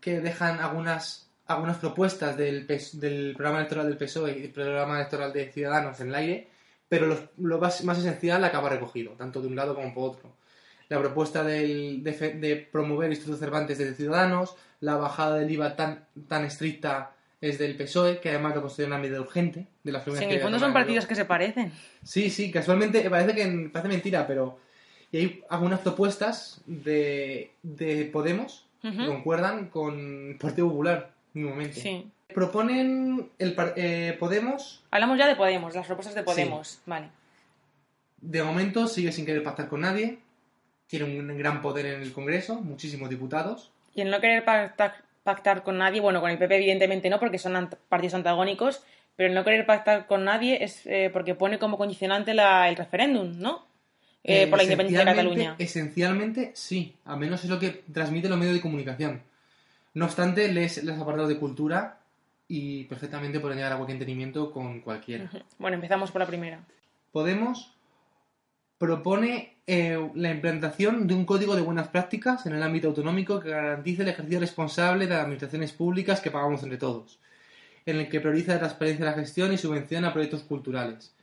que dejan algunas, algunas propuestas del, del programa electoral del PSOE y del programa electoral de Ciudadanos en el aire, pero los- lo más, más esencial acaba recogido, tanto de un lado como por otro. La propuesta del- de, promover el Instituto Cervantes desde Ciudadanos, la bajada del IVA tan, tan estricta es del PSOE, que además lo considera una medida urgente de las Sí, en el fondo son en partidos que se parecen. Sí, sí, casualmente parece que parece mentira, pero y hay algunas propuestas de, de Podemos que concuerdan con el Partido Popular mismamente. Sí. Proponen el eh, Podemos, Hablamos ya de Podemos, las propuestas de Podemos. Vale. de momento sigue sin querer pactar con nadie, tiene un gran poder en el Congreso, muchísimos diputados. Y el no querer pactar, pactar con nadie, bueno, con el PP evidentemente no, porque son ant- partidos antagónicos, pero el no querer pactar con nadie es eh, porque pone como condicionante la- el referéndum, ¿no? Eh, por la independencia de Cataluña. Esencialmente sí, al menos es lo que transmiten los medios de comunicación. No obstante, lees los apartados de cultura y perfectamente pueden llegar a cualquier entendimiento con cualquiera. Bueno, empezamos por la primera. Podemos propone eh, la implantación de un código de buenas prácticas en el ámbito autonómico que garantice el ejercicio responsable de las administraciones públicas que pagamos entre todos, en el que prioriza la transparencia de la gestión y subvenciona proyectos culturales.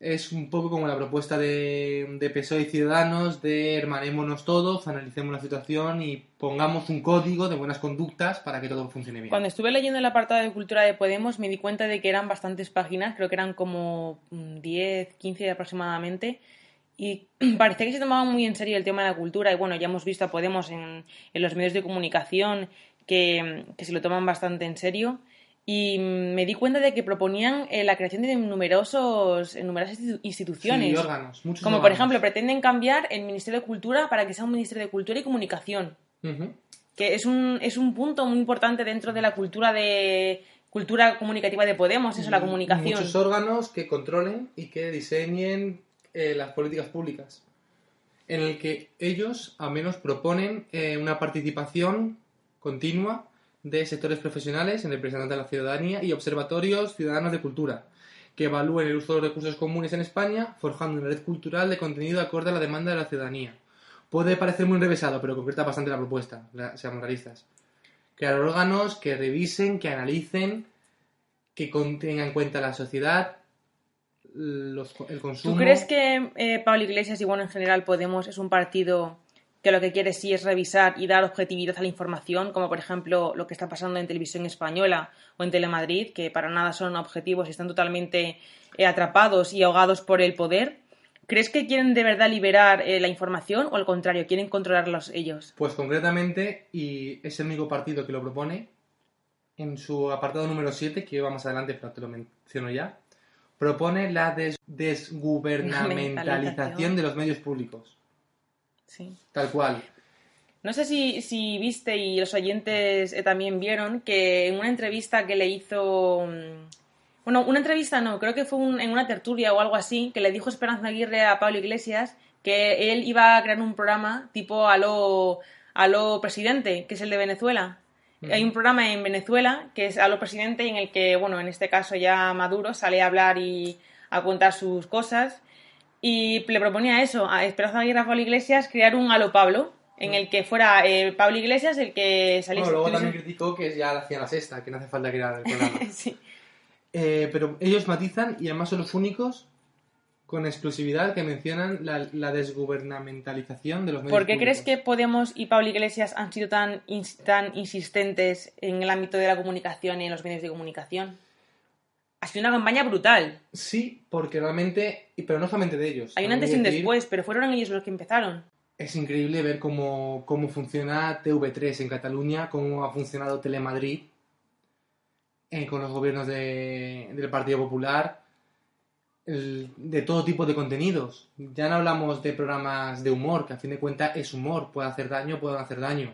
Es un poco como la propuesta de, de PSOE y Ciudadanos de hermanémonos todos, analicemos la situación y pongamos un código de buenas conductas para que todo funcione bien. Cuando estuve leyendo el apartado de cultura de Podemos me di cuenta de que eran bastantes páginas, creo que eran como mm, 10, 15 aproximadamente, y parecía que se tomaban muy en serio el tema de la cultura, y bueno, ya hemos visto a Podemos en, en los medios de comunicación que, que se lo toman bastante en serio, y me di cuenta de que proponían eh, la creación de numerosos, eh, numerosas institu- instituciones. Sí, órganos, muchos Como por ejemplo, pretenden cambiar el Ministerio de Cultura para que sea un Ministerio de Cultura y Comunicación que es un, es un punto muy importante dentro de la cultura de cultura comunicativa de Podemos, eso, la comunicación. Muchos órganos que controlen y que diseñen eh, las políticas públicas. En el que ellos al menos proponen eh, una participación continua de sectores profesionales en representantes de la ciudadanía y observatorios ciudadanos de cultura, que evalúen el uso de los recursos comunes en España, forjando una red cultural de contenido acorde a la demanda de la ciudadanía. Puede parecer muy enrevesado, pero concreta bastante la propuesta, seamos realistas. Crear órganos que revisen, que analicen, que tengan en cuenta la sociedad, el consumo. ¿Tú crees que eh, Pablo Iglesias y bueno, en general Podemos es un partido que lo que quiere sí es revisar y dar objetividad a la información, como por ejemplo lo que está pasando en televisión española o en Telemadrid, que para nada son objetivos y están totalmente eh, atrapados y ahogados por el poder? ¿Crees que quieren de verdad liberar eh, la información o al contrario, quieren controlarlos ellos? Pues concretamente, y es el único partido que lo propone, en su apartado número 7, que va más adelante, pero te lo menciono ya, propone la des- desgubernamentalización de los medios públicos. Sí. Tal cual. No sé si, si viste y los oyentes eh, también vieron que en una entrevista que le hizo. mm, Bueno, una entrevista no, creo que fue un- en una tertulia o algo así, que le dijo Esperanza Aguirre a Pablo Iglesias que él iba a crear un programa tipo a lo, a lo presidente, que es el de Venezuela. Hay un programa en Venezuela que es a lo presidente en el que, bueno, en este caso ya Maduro sale a hablar y a contar sus cosas. Y le proponía eso, a Esperanza Aguirre y Pablo Iglesias, crear un Halo Pablo, en el que fuera eh, Pablo Iglesias el que saliese. Bueno, luego también criticó que ya la hacían la sexta, que no hace falta crear el programa. Sí. Eh, pero ellos matizan y además son los únicos con exclusividad que mencionan la, la desgubernamentalización de los medios ¿Por qué crees que. Podemos y Pablo Iglesias han sido tan, ins- tan insistentes en el ámbito de la comunicación y en los medios de comunicación? Ha sido una campaña brutal. Sí, porque realmente, pero no solamente de ellos. Hay un antes y un después, pero fueron ellos los que empezaron. Es increíble ver cómo, cómo funciona TV3 en Cataluña, cómo ha funcionado Telemadrid eh, con los gobiernos de- del Partido Popular, el- de todo tipo de contenidos. Ya no hablamos de programas de humor, que a fin de cuentas es humor, puede hacer daño, puede hacer daño.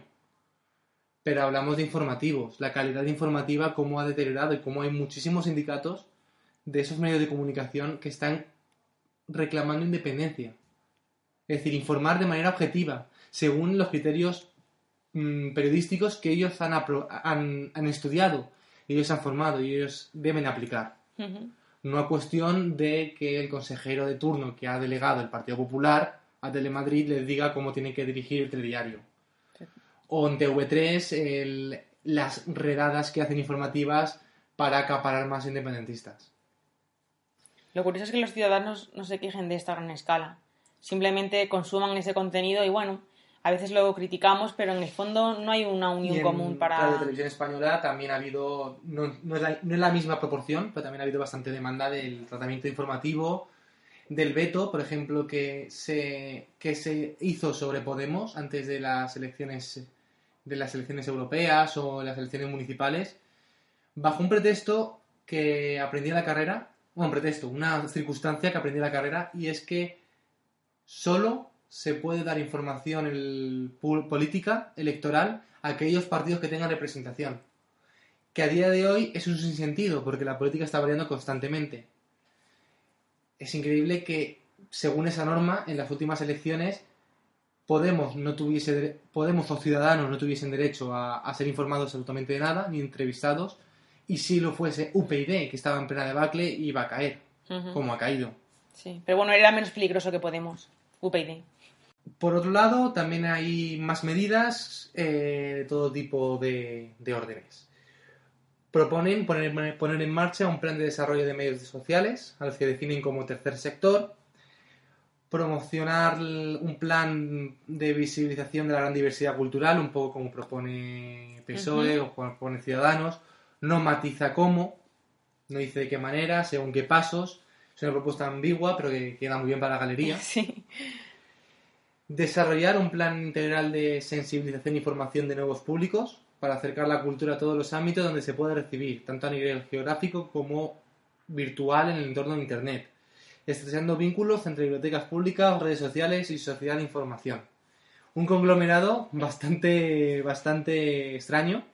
Pero hablamos de informativos, la calidad informativa, cómo ha deteriorado y cómo hay muchísimos sindicatos de esos medios de comunicación que están reclamando independencia. Es decir, informar de manera objetiva, según los criterios mm, periodísticos que ellos han, han, han estudiado, ellos han formado y ellos deben aplicar. Ujú. No a cuestión de que el consejero de turno que ha delegado el Partido Popular a Telemadrid les diga cómo tiene que dirigir el telediario. O en TV3 el- las redadas que hacen informativas para acaparar más independentistas. Lo curioso es que los ciudadanos no se quejen de esta gran escala. Simplemente consuman ese contenido y bueno, a veces lo criticamos, pero en el fondo no hay una Y unión en común para... Radio Televisión Española también ha habido, no, no es la, no es la misma proporción, pero también ha habido bastante demanda del tratamiento informativo, del veto, por ejemplo, que se, que se hizo sobre Podemos antes de las elecciones de las elecciones europeas o las elecciones municipales, bajo un pretexto que aprendí en la carrera, bueno, un pretexto, una circunstancia que aprendí en la carrera, y es que solo se puede dar información política, electoral, a aquellos partidos que tengan representación. Que a día de hoy es un sinsentido, porque la política está variando constantemente. Es increíble que, según esa norma, en las últimas elecciones, Podemos, no tuviese, Podemos o Ciudadanos no tuviesen derecho a, a ser informados absolutamente de nada, ni entrevistados, y si lo fuese UPyD, que estaba en plena debacle, iba a caer, como ha caído. Sí, pero bueno, era menos peligroso que Podemos. UPyD. Por otro lado, también hay más medidas eh, de todo tipo de, de órdenes. Proponen poner, poner en marcha un plan de desarrollo de medios sociales, al que definen como tercer sector, promocionar un plan de visibilización de la gran diversidad cultural, un poco como propone PSOE o como propone Ciudadanos, no matiza cómo, no dice de qué manera, según qué pasos, es una propuesta ambigua, pero que queda muy bien para la galería. Sí. Desarrollar un plan integral de sensibilización y formación de nuevos públicos para acercar la cultura a todos los ámbitos donde se puede recibir, tanto a nivel geográfico como virtual en el entorno de Internet, estrechando vínculos entre bibliotecas públicas, redes sociales y sociedad de información. Un conglomerado bastante, bastante extraño,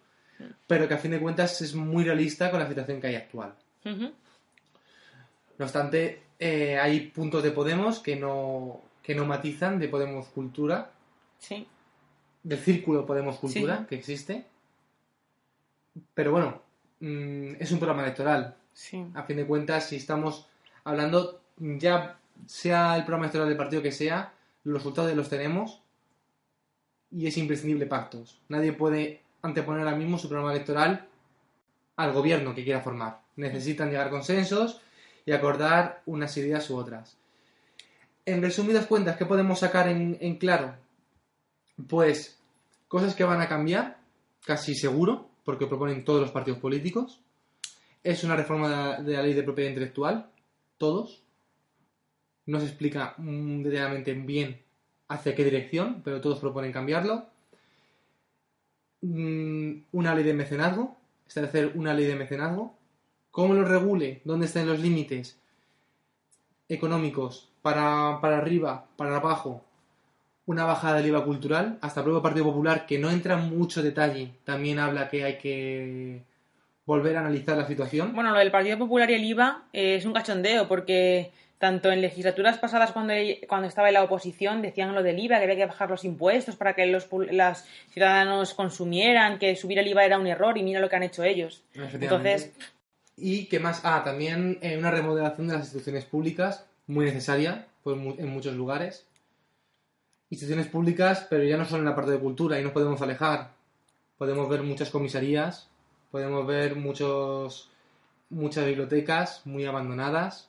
pero que a fin de cuentas es muy realista con la situación que hay actual. No obstante, eh, hay puntos de Podemos que no, que no matizan de Podemos Cultura, Sí. del círculo Podemos Cultura Sí. que existe. Pero bueno, mm, es un programa electoral. Sí. A fin de cuentas, si estamos hablando, ya sea el programa electoral del partido que sea, los resultados los tenemos y es imprescindible pactos. Nadie puede anteponer ahora mismo su programa electoral al gobierno que quiera formar. Necesitan llegar a consensos y acordar unas ideas u otras. En resumidas cuentas, ¿qué podemos sacar en, claro? Pues cosas que van a cambiar, casi seguro, porque proponen todos los partidos políticos. Es una reforma de la ley de propiedad intelectual, todos. No se explica mm, detalladamente bien hacia qué dirección, pero todos proponen cambiarlo. Mm, Una ley de mecenazgo, establecer una ley de mecenazgo. ¿Cómo lo regule? ¿Dónde están los límites económicos? Para, para arriba, para abajo, una bajada del IVA cultural. Hasta el propio Partido Popular, que no entra en mucho detalle, también habla que hay que volver a analizar la situación. Bueno, lo del Partido Popular y el IVA eh, es un cachondeo porque tanto en legislaturas pasadas cuando, cuando estaba en la oposición decían lo del IVA, que había que bajar los impuestos para que los las ciudadanos consumieran, que subir el IVA era un error y mira lo que han hecho ellos. Entonces, ¿Y qué más? Ah, también eh, una remodelación de las instituciones públicas, muy necesaria. pues, en muchos lugares. Instituciones públicas, pero ya no solo en la parte de cultura, y nos podemos alejar. Podemos ver muchas comisarías, podemos ver muchos, muchas bibliotecas muy abandonadas,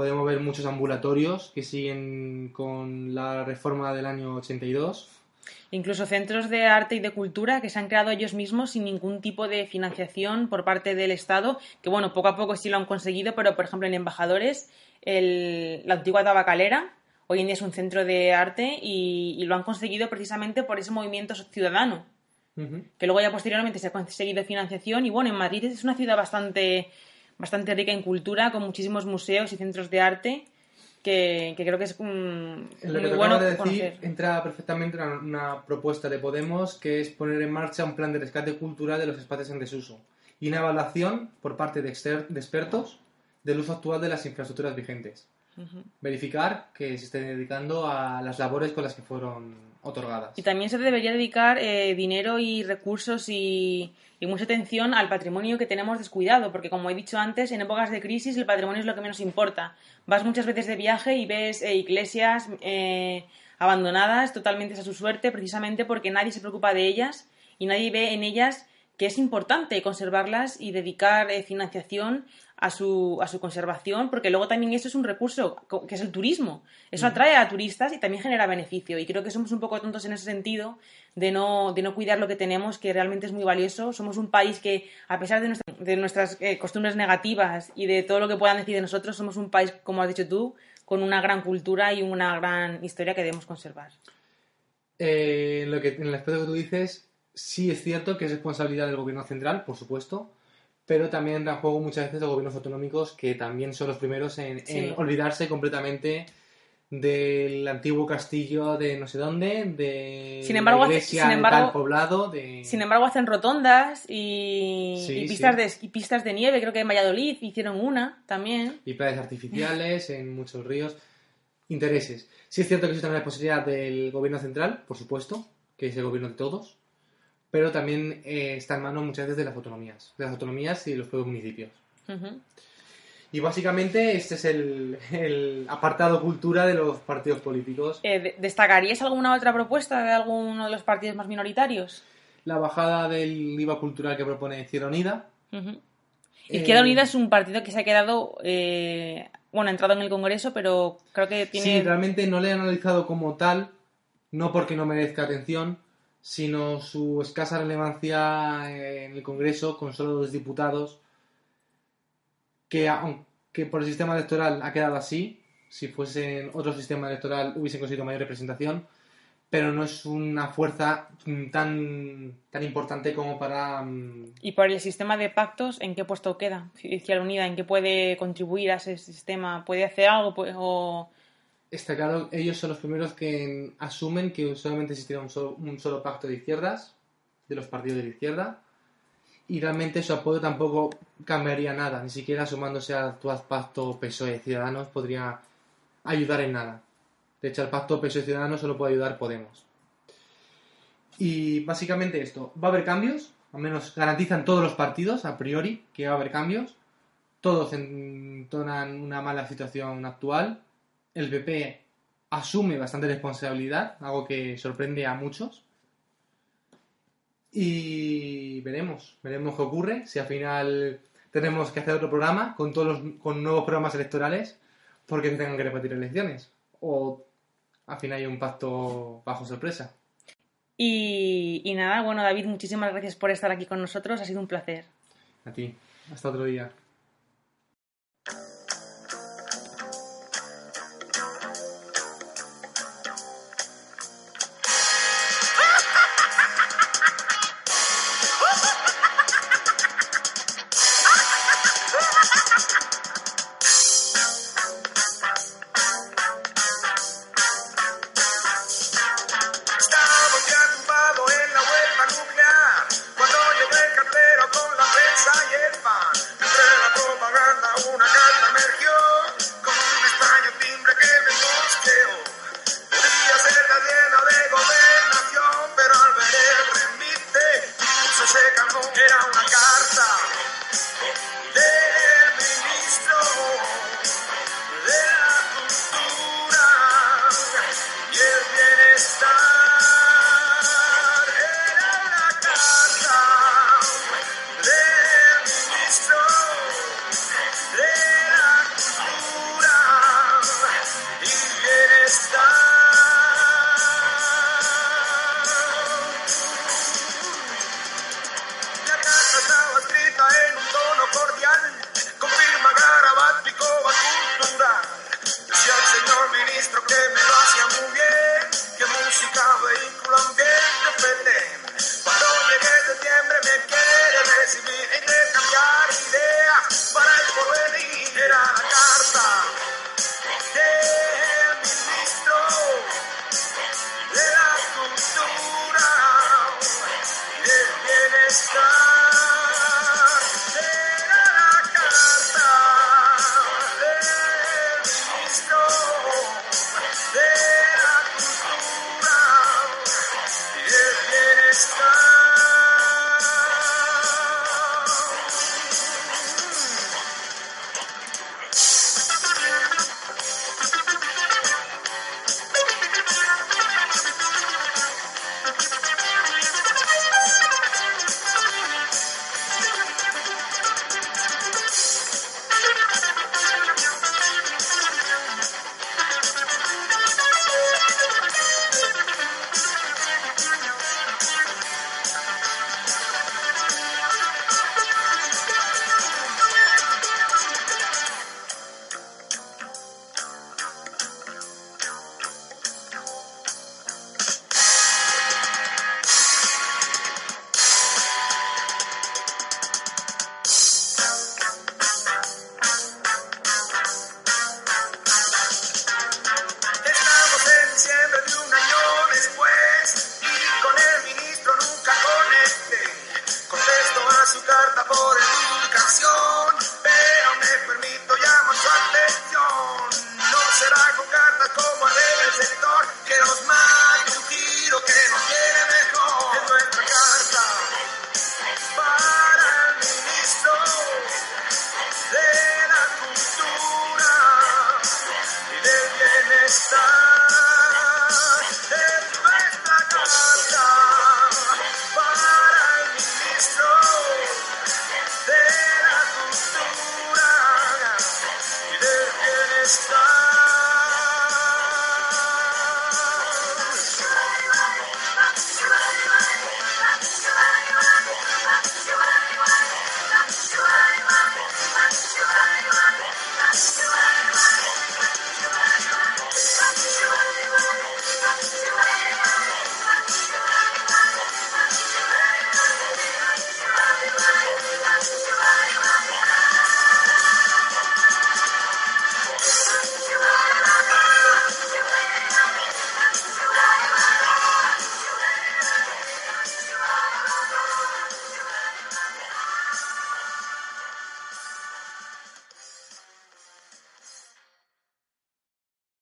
podemos ver muchos ambulatorios que siguen con la reforma del año 82. Incluso centros de arte y de cultura que se han creado ellos mismos sin ningún tipo de financiación por parte del Estado, que bueno, poco a poco sí lo han conseguido, pero por ejemplo en Embajadores, el- la antigua tabacalera, hoy en día es un centro de arte y, y lo han conseguido precisamente por ese movimiento ciudadano, que luego ya posteriormente se ha conseguido financiación y bueno, en Madrid es una ciudad bastante, bastante rica en cultura, con muchísimos museos y centros de arte. Que, que creo que es En lo que muy te bueno acabo de decir, conocer. entra perfectamente una, una propuesta de Podemos que es poner en marcha un plan de rescate cultural de los espacios en desuso y una evaluación por parte de, expertos del uso actual de las infraestructuras vigentes. Verificar que se esté dedicando a las labores con las que fueron otorgadas. Y también se debería dedicar eh, dinero y recursos y, y mucha atención al patrimonio que tenemos descuidado, porque como he dicho antes, en épocas de crisis el patrimonio es lo que menos importa. Vas muchas veces de viaje y ves eh, iglesias eh, abandonadas totalmente a su suerte, precisamente porque nadie se preocupa de ellas y nadie ve en ellas que es importante conservarlas y dedicar eh, financiación a su, a su conservación, porque luego también eso es un recurso, que es el turismo. Eso atrae a turistas y también genera beneficio. Y creo que somos un poco tontos en ese sentido de no, de no cuidar lo que tenemos, que realmente es muy valioso. Somos un país que, a pesar de, nuestra- de nuestras eh, costumbres negativas y de todo lo que puedan decir de nosotros, somos un país, como has dicho tú, con una gran cultura y una gran historia que debemos conservar. Eh, en, lo que, en el aspecto que tú dices, sí es cierto que es responsabilidad del gobierno central, por supuesto, pero también en juego muchas veces los gobiernos autonómicos que también son los primeros en, olvidarse completamente del antiguo castillo de no sé dónde, de Sin embargo, la iglesia sin embargo- tal poblado, de... Sin em- embargo, hacen rotondas y, Sí, y pistas, sí. de, y pistas de nieve. Creo que en Valladolid hicieron una también. y playas artificiales en muchos ríos. Intereses. Sí es cierto que eso también es responsabilidad del gobierno central, por supuesto, que es el gobierno de todos, pero también eh, está en manos muchas veces de las autonomías, de las autonomías y de los propios municipios. Ujú. Y básicamente este es el, el apartado cultura de los partidos políticos. Eh, de- ¿Destacarías alguna otra propuesta de alguno de los partidos más minoritarios? La bajada del IVA cultural que propone Izquierda Unida. Ujú. Eh, Izquierda Unida es un partido que se ha quedado, eh, bueno, ha entrado en el Congreso, pero creo que tiene... Sí, realmente no le he analizado como tal, no porque no merezca atención, sino su escasa relevancia en el Congreso con solo dos diputados, que aunque por el sistema electoral ha quedado así, si fuese otro sistema electoral hubiesen conseguido mayor representación, pero no es una fuerza tan, tan importante como para... mm, Y por el sistema de pactos, ¿en qué puesto queda Izquierda Unida? ¿En qué puede contribuir a ese sistema? ¿Puede hacer algo? O... Está claro, ellos son los primeros que asumen que solamente existirá un solo, pacto de izquierdas, de los partidos de la izquierda, y realmente su apoyo tampoco cambiaría nada, ni siquiera sumándose al actual pacto PSOE-Ciudadanos E podría ayudar en nada. De hecho, al pacto PSOE-Ciudadanos solo puede ayudar Podemos. Y básicamente esto, va a haber cambios, al menos garantizan todos los partidos a priori que va a haber cambios, todos entonan una mala situación actual, el PP asume bastante responsabilidad, algo que sorprende a muchos. Y veremos, veremos qué ocurre, si al final tenemos que hacer otro programa con todos los, con nuevos programas electorales porque se tengan que repetir elecciones o al final hay un pacto bajo sorpresa. Y, y nada, bueno, David, muchísimas gracias por estar aquí con nosotros. Ha sido un placer. A ti, hasta otro día.